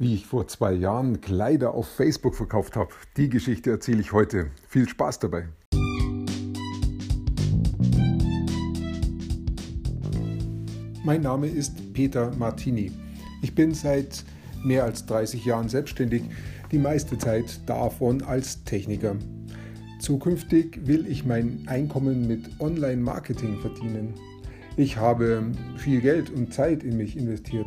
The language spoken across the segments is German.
Wie ich vor zwei Jahren Kleider auf Facebook verkauft habe, die Geschichte erzähle ich heute. Viel Spaß dabei. Mein Name ist Peter Martini. Ich bin seit mehr als 30 Jahren selbstständig, die meiste Zeit davon als Techniker. Zukünftig will ich mein Einkommen mit Online-Marketing verdienen. Ich habe viel Geld und Zeit in mich investiert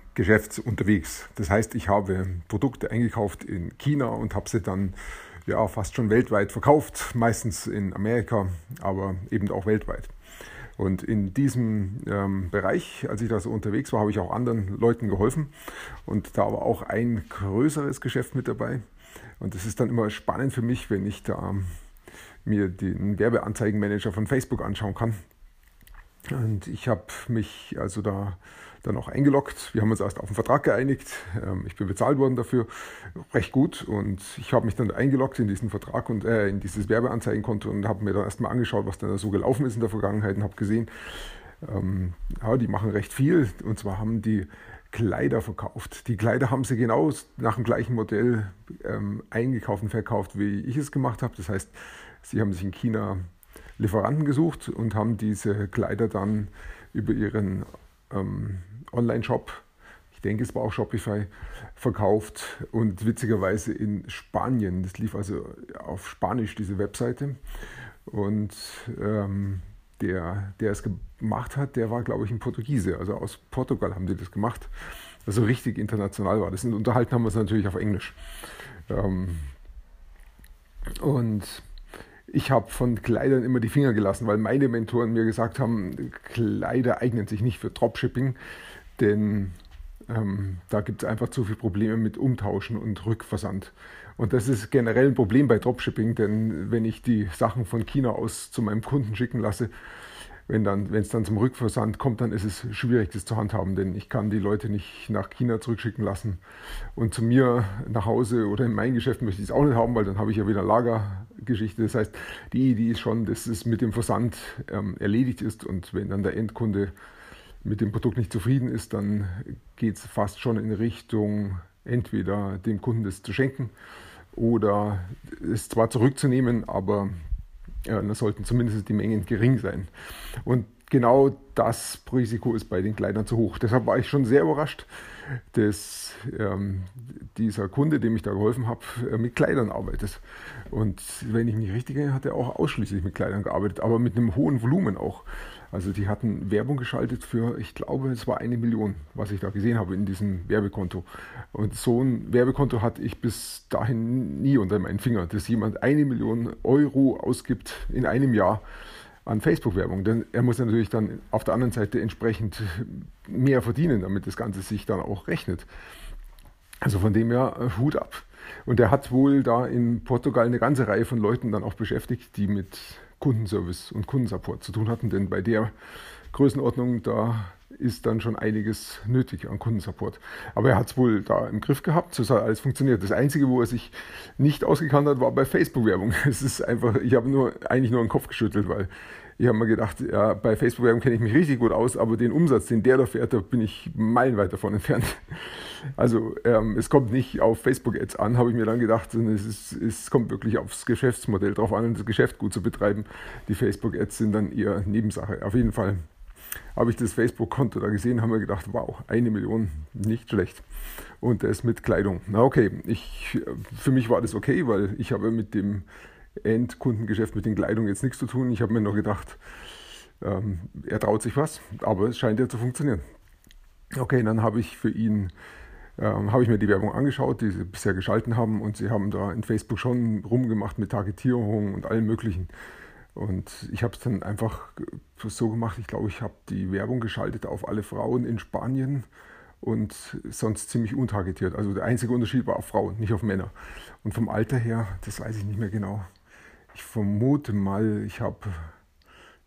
Geschäft unterwegs. Das heißt, ich habe Produkte eingekauft in China und habe sie dann ja fast schon weltweit verkauft, meistens in Amerika, aber eben auch weltweit. Und in diesem ähm, Bereich, als ich da so unterwegs war, habe ich auch anderen Leuten geholfen. Und da war auch ein größeres Geschäft mit dabei. Und es ist dann immer spannend für mich, wenn ich da mir den Werbeanzeigenmanager von Facebook anschauen kann. Und ich habe mich also da dann auch eingeloggt. Wir haben uns erst auf einen Vertrag geeinigt. Ähm, ich bin bezahlt worden dafür, recht gut. Und ich habe mich dann eingeloggt in diesen Vertrag und äh, in dieses Werbeanzeigenkonto und habe mir dann erstmal angeschaut, was da so gelaufen ist in der Vergangenheit und habe gesehen, ähm, ja, die machen recht viel. Und zwar haben die Kleider verkauft. Die Kleider haben sie genau nach dem gleichen Modell ähm, eingekauft und verkauft, wie ich es gemacht habe. Das heißt, sie haben sich in China Lieferanten gesucht und haben diese Kleider dann über ihren ähm, Online-Shop, ich denke es war auch Shopify, verkauft und witzigerweise in Spanien. Das lief also auf Spanisch, diese Webseite. Und ähm, der, der es gemacht hat, der war, glaube ich, ein Portugiese. Also aus Portugal haben die das gemacht. Also richtig international war das. Und unterhalten haben wir es natürlich auf Englisch. Ähm, und ich habe von Kleidern immer die Finger gelassen, weil meine Mentoren mir gesagt haben, Kleider eignen sich nicht für Dropshipping, denn ähm, da gibt es einfach zu viele Probleme mit Umtauschen und Rückversand. Und das ist generell ein Problem bei Dropshipping, denn wenn ich die Sachen von China aus zu meinem Kunden schicken lasse, wenn es dann zum Rückversand kommt, dann ist es schwierig, das zu handhaben, denn ich kann die Leute nicht nach China zurückschicken lassen und zu mir nach Hause oder in mein Geschäft möchte ich es auch nicht haben, weil dann habe ich ja wieder Lagergeschichte. Das heißt, die Idee ist schon, dass es mit dem Versand ähm, erledigt ist und wenn dann der Endkunde mit dem Produkt nicht zufrieden ist, dann geht es fast schon in Richtung entweder dem Kunden das zu schenken oder es zwar zurückzunehmen, aber ja, da sollten zumindest die Mengen gering sein. Und genau das Risiko ist bei den Kleidern zu hoch. Deshalb war ich schon sehr überrascht, dass ähm, dieser Kunde, dem ich da geholfen habe, äh, mit Kleidern arbeitet. Und wenn ich mich richtig erinnere, hat er auch ausschließlich mit Kleidern gearbeitet, aber mit einem hohen Volumen auch. Also die hatten Werbung geschaltet für, ich glaube, es war eine Million, was ich da gesehen habe in diesem Werbekonto. Und so ein Werbekonto hatte ich bis dahin nie unter meinen Finger, dass jemand eine Million Euro ausgibt in einem Jahr an Facebook-Werbung. Denn er muss natürlich dann auf der anderen Seite entsprechend mehr verdienen, damit das Ganze sich dann auch rechnet. Also von dem her äh, Hut ab. Und er hat wohl da in Portugal eine ganze Reihe von Leuten dann auch beschäftigt, die mit Kundenservice und Kundensupport zu tun hatten, denn bei der Größenordnung, da ist dann schon einiges nötig an Kundensupport. Aber er hat es wohl da im Griff gehabt, so hat alles funktioniert. Das Einzige, wo er sich nicht ausgekannt hat, war bei Facebook-Werbung. Es ist einfach, ich habe nur eigentlich nur den Kopf geschüttelt, weil ich habe mir gedacht, ja, bei Facebook-Werbung kenne ich mich richtig gut aus, aber den Umsatz, den der da fährt, da bin ich meilenweit davon entfernt. Also ähm, es kommt nicht auf Facebook-Ads an, habe ich mir dann gedacht, sondern es, ist, es kommt wirklich aufs Geschäftsmodell drauf an, das Geschäft gut zu betreiben. Die Facebook-Ads sind dann eher Nebensache. Auf jeden Fall habe ich das Facebook-Konto da gesehen, haben wir gedacht, wow, eine Million, nicht schlecht. Und das mit Kleidung. Na okay, ich, für mich war das okay, weil ich habe mit dem Endkundengeschäft mit den Kleidungen jetzt nichts zu tun. Ich habe mir nur gedacht, ähm, er traut sich was, aber es scheint ja zu funktionieren. Okay, dann habe ich für ihn ähm, habe ich mir die Werbung angeschaut, die sie bisher geschalten haben und sie haben da in Facebook schon rumgemacht mit Targetierung und allem möglichen. Und ich habe es dann einfach so gemacht, ich glaube, ich habe die Werbung geschaltet auf alle Frauen in Spanien und sonst ziemlich untargetiert. Also der einzige Unterschied war auf Frauen, nicht auf Männer. Und vom Alter her, das weiß ich nicht mehr genau. Ich vermute mal, ich habe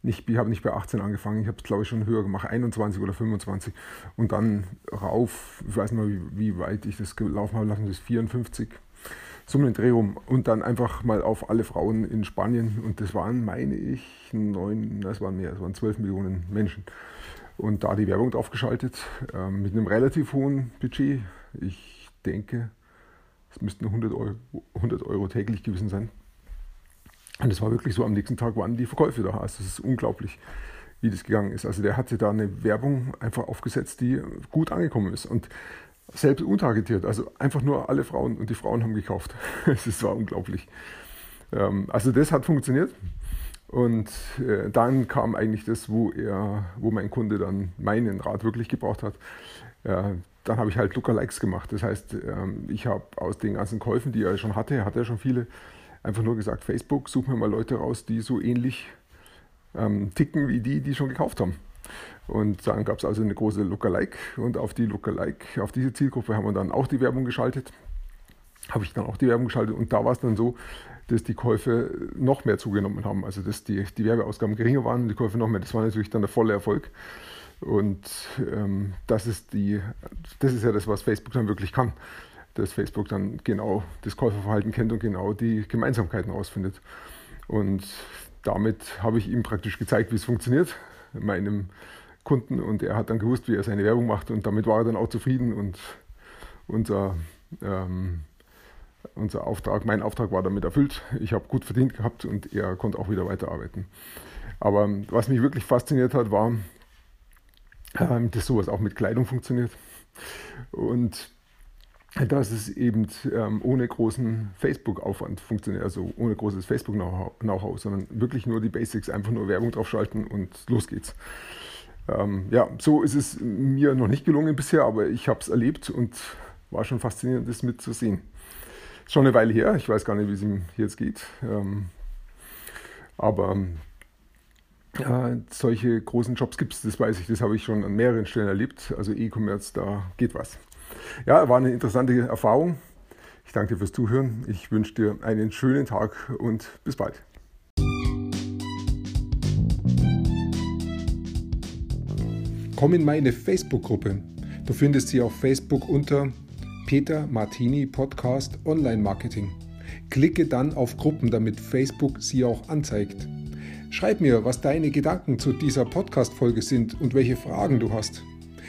nicht, ich nicht bei 18 angefangen, ich habe es glaube ich schon höher gemacht, 21 oder 25 und dann rauf, ich weiß nicht mal wie, wie weit ich das gelaufen habe, lassen das 54, so einen Dreh rum und dann einfach mal auf alle Frauen in Spanien und das waren, meine ich, neun, das waren mehr, es waren 12 Millionen Menschen und da die Werbung draufgeschaltet äh, mit einem relativ hohen Budget, ich denke, es müssten 100 Euro, 100 Euro täglich gewesen sein und es war wirklich so, am nächsten Tag waren die Verkäufe da. Also es ist unglaublich, wie das gegangen ist. Also der hatte da eine Werbung einfach aufgesetzt, die gut angekommen ist. Und selbst untargetiert, also einfach nur alle Frauen und die Frauen haben gekauft. Es war unglaublich. Ähm, also das hat funktioniert. Und äh, dann kam eigentlich das, wo er, wo mein Kunde dann meinen Rat wirklich gebraucht hat. Dann habe ich halt Lookalikes gemacht. Das heißt, ähm, ich habe aus den ganzen Käufen, die er schon hatte, hatte er schon viele, einfach nur gesagt, Facebook, such mir mal Leute raus, die so ähnlich ähm, ticken wie die, die schon gekauft haben. Und dann gab es also eine große Lookalike und auf die Lookalike, auf diese Zielgruppe haben wir dann auch die Werbung geschaltet. Habe ich dann auch die Werbung geschaltet und da war es dann so, dass die Käufe noch mehr zugenommen haben. Also dass die, die Werbeausgaben geringer waren und die Käufe noch mehr. Das war natürlich dann der volle Erfolg. Und ähm, das, ist die, das ist ja das, was Facebook dann wirklich kann dass Facebook dann genau das Käuferverhalten kennt und genau die Gemeinsamkeiten rausfindet. Und damit habe ich ihm praktisch gezeigt, wie es funktioniert, meinem Kunden. Und er hat dann gewusst, wie er seine Werbung macht. Und damit war er dann auch zufrieden. Und unser, ähm, unser Auftrag, mein Auftrag war damit erfüllt. Ich habe gut verdient gehabt und er konnte auch wieder weiterarbeiten. Aber was mich wirklich fasziniert hat, war, ähm, dass sowas auch mit Kleidung funktioniert. Und dass es eben ähm, ohne großen Facebook-Aufwand funktioniert, also ohne großes Facebook-Know-how, sondern wirklich nur die Basics, einfach nur Werbung draufschalten und los geht's. Ähm, ja, so ist es mir noch nicht gelungen bisher, aber ich habe es erlebt und war schon faszinierend, das mitzusehen. Schon eine Weile her, ich weiß gar nicht, wie es ihm jetzt geht, ähm, aber äh, solche großen Jobs gibt es, das weiß ich, das habe ich schon an mehreren Stellen erlebt. Also E-Commerce, da geht was. Ja, war eine interessante Erfahrung. Ich danke dir fürs Zuhören. Ich wünsche dir einen schönen Tag und bis bald. Komm in meine Facebook-Gruppe. Du findest sie auf Facebook unter Peter Martini Podcast Online Marketing. Klicke dann auf Gruppen, damit Facebook sie auch anzeigt. Schreib mir, was deine Gedanken zu dieser Podcast-Folge sind und welche Fragen du hast.